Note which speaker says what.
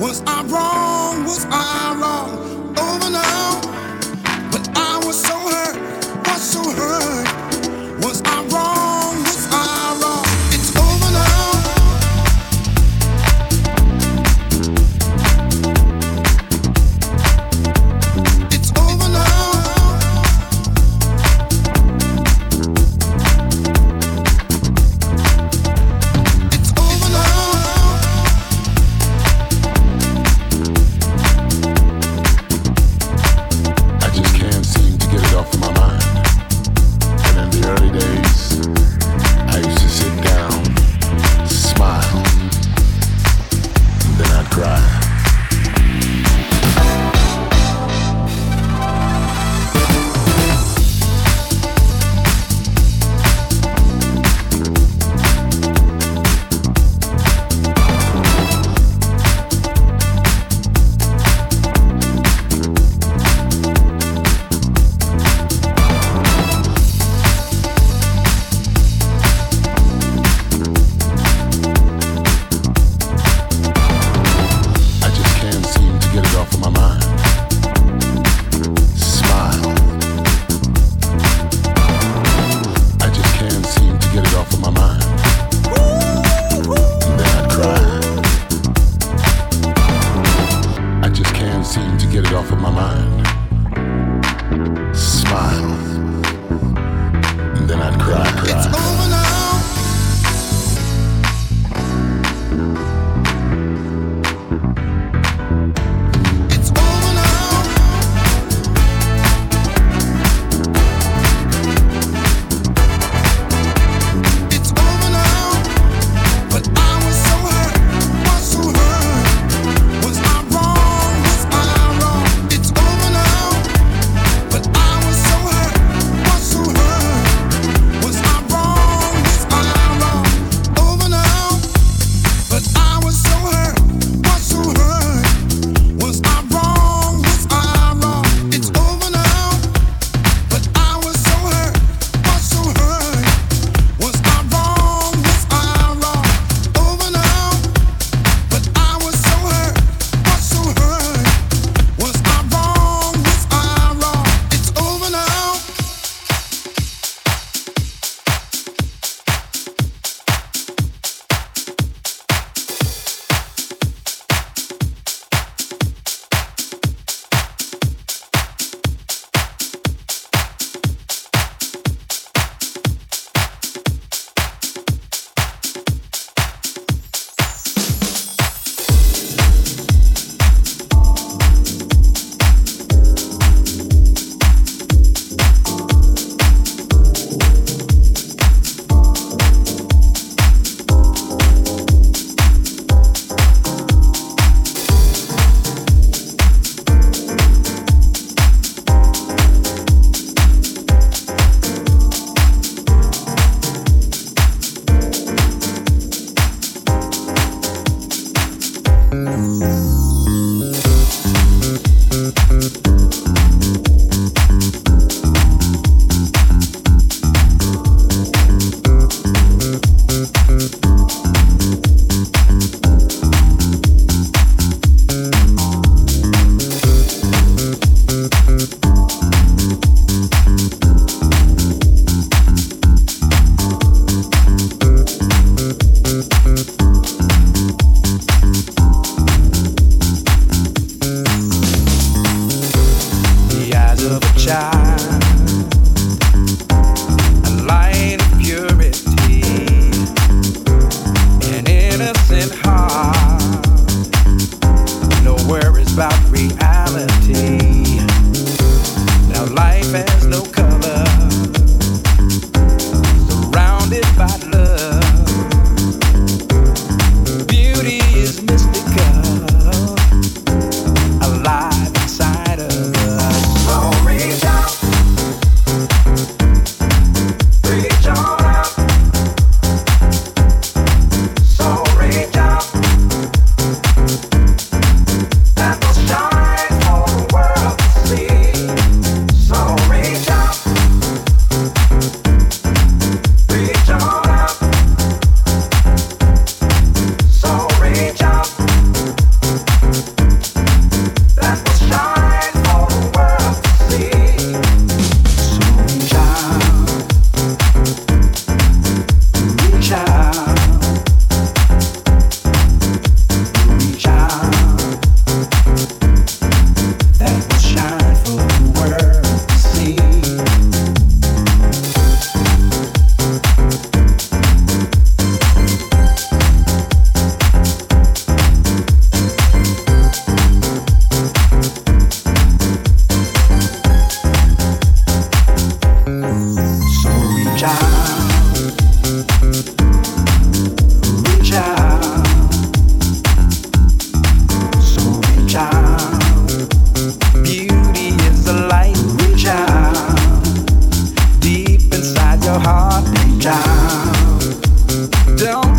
Speaker 1: Was I wrong? Was I
Speaker 2: your
Speaker 1: heartbeat down.